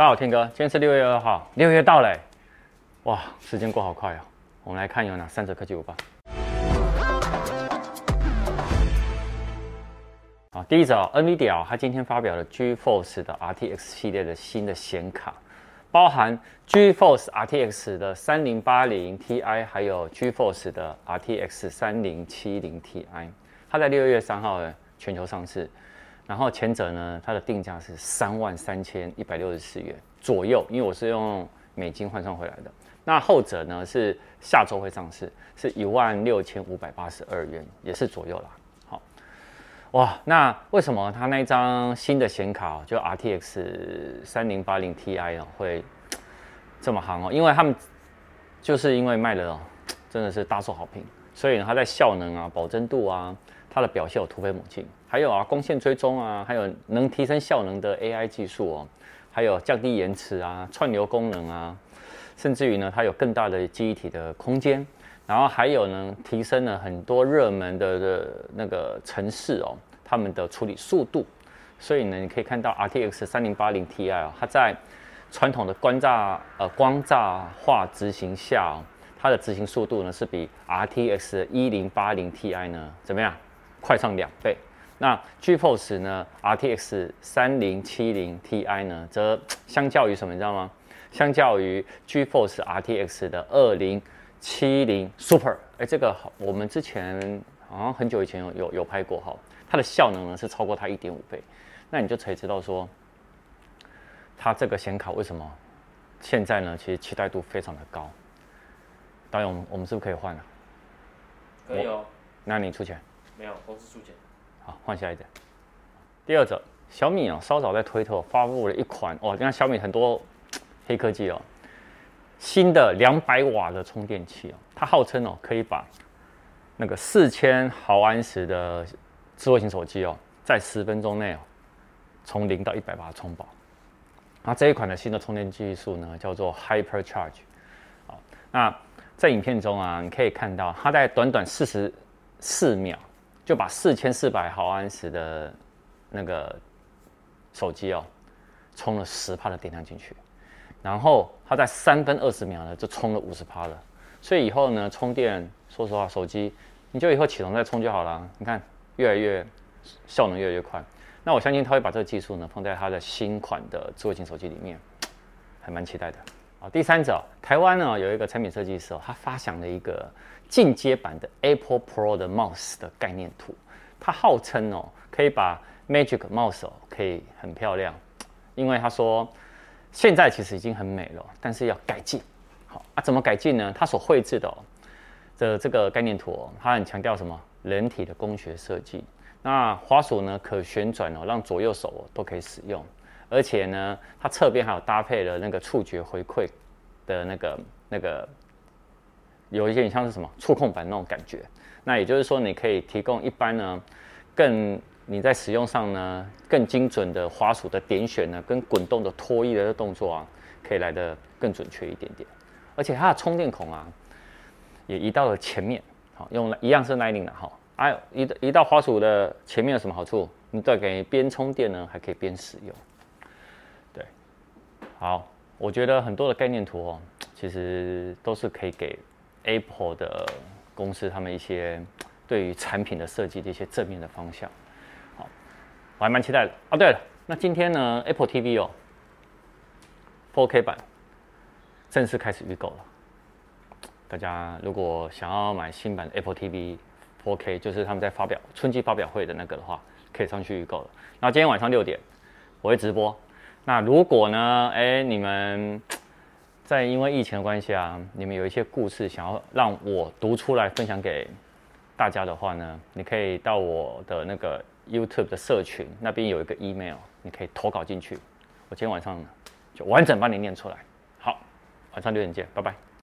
大家好，天哥，今天是六月二号，六月到嘞，哇，时间过好快哦。我们来看有哪三则科技午报。好，第一则，NVIDIA 它今天发表了 GeForce 的 RTX 系列的新的显卡，包含 GeForce RTX 的三零八零 Ti，还有 GeForce 的 RTX 三零七零 Ti，它在六月三号全球上市。然后前者呢，它的定价是三万三千一百六十四元左右，因为我是用美金换算回来的。那后者呢是下周会上市，是一万六千五百八十二元，也是左右啦。好，哇，那为什么它那张新的显卡就 RTX 三零八零 Ti 哦会这么夯哦？因为他们就是因为卖了哦，真的是大受好评，所以呢它在效能啊、保真度啊。它的表现有突飞猛进，还有啊，光线追踪啊，还有能提升效能的 AI 技术哦，还有降低延迟啊，串流功能啊，甚至于呢，它有更大的记忆体的空间，然后还有呢，提升了很多热门的的那个程式哦，他们的处理速度，所以呢，你可以看到 RTX 三零八零 Ti 哦，它在传统的光栅呃光栅化执行下哦，它的执行速度呢是比 RTX 一零八零 Ti 呢怎么样？快上两倍，那 GeForce 呢？RTX 三零七零 Ti 呢，则相较于什么，你知道吗？相较于 GeForce RTX 的二零七零 Super，哎，这个，我们之前好像很久以前有有有拍过哈，它的效能呢是超过它一点五倍，那你就可以知道说，它这个显卡为什么现在呢？其实期待度非常的高。导演，我们我们是不是可以换了？可以哦。那你出钱。没有，公司出钱。好，换下一个。第二者，小米啊，稍早在推特发布了一款哦，你看小米很多黑科技哦，新的两百瓦的充电器哦，它号称哦可以把那个四千毫安时的智慧型手机哦，在十分钟内哦，从零到一百把它充饱。那这一款的新的充电技术呢，叫做 Hypercharge。好，那在影片中啊，你可以看到它在短短四十四秒。就把四千四百毫安时的那个手机哦，充了十帕的电量进去，然后它在三分二十秒呢就充了五十帕了。所以以后呢充电，说实话，手机你就以后启动再充就好了。你看越来越效能越来越快。那我相信他会把这个技术呢放在他的新款的智慧型手机里面，还蛮期待的。啊，第三者，台湾呢有一个产品设计师哦，他发想了一个进阶版的 Apple Pro 的 Mouse 的概念图。他号称哦，可以把 Magic Mouse 可以很漂亮，因为他说现在其实已经很美了，但是要改进。好啊，怎么改进呢？他所绘制的哦的这个概念图哦，他很强调什么？人体的工学设计。那滑鼠呢可旋转哦，让左右手都可以使用。而且呢，它侧边还有搭配了那个触觉回馈的那个那个，有一点像是什么触控板那种感觉。那也就是说，你可以提供一般呢，更你在使用上呢更精准的滑鼠的点选呢，跟滚动的拖曳的动作啊，可以来的更准确一点点。而且它的充电孔啊，也移到了前面，好，用一样是 Lightning 的哈。哎，移移到滑鼠的前面有什么好处？你再给边充电呢，还可以边使用。好，我觉得很多的概念图哦，其实都是可以给 Apple 的公司他们一些对于产品的设计的一些正面的方向。好，我还蛮期待的。哦，对了，那今天呢，Apple TV 哦，4K 版正式开始预购了。大家如果想要买新版的 Apple TV 4K，就是他们在发表春季发表会的那个的话，可以上去预购了。那今天晚上六点我会直播。那如果呢？哎，你们在因为疫情的关系啊，你们有一些故事想要让我读出来分享给大家的话呢，你可以到我的那个 YouTube 的社群那边有一个 email，你可以投稿进去，我今天晚上就完整帮你念出来。好，晚上六点见，拜拜。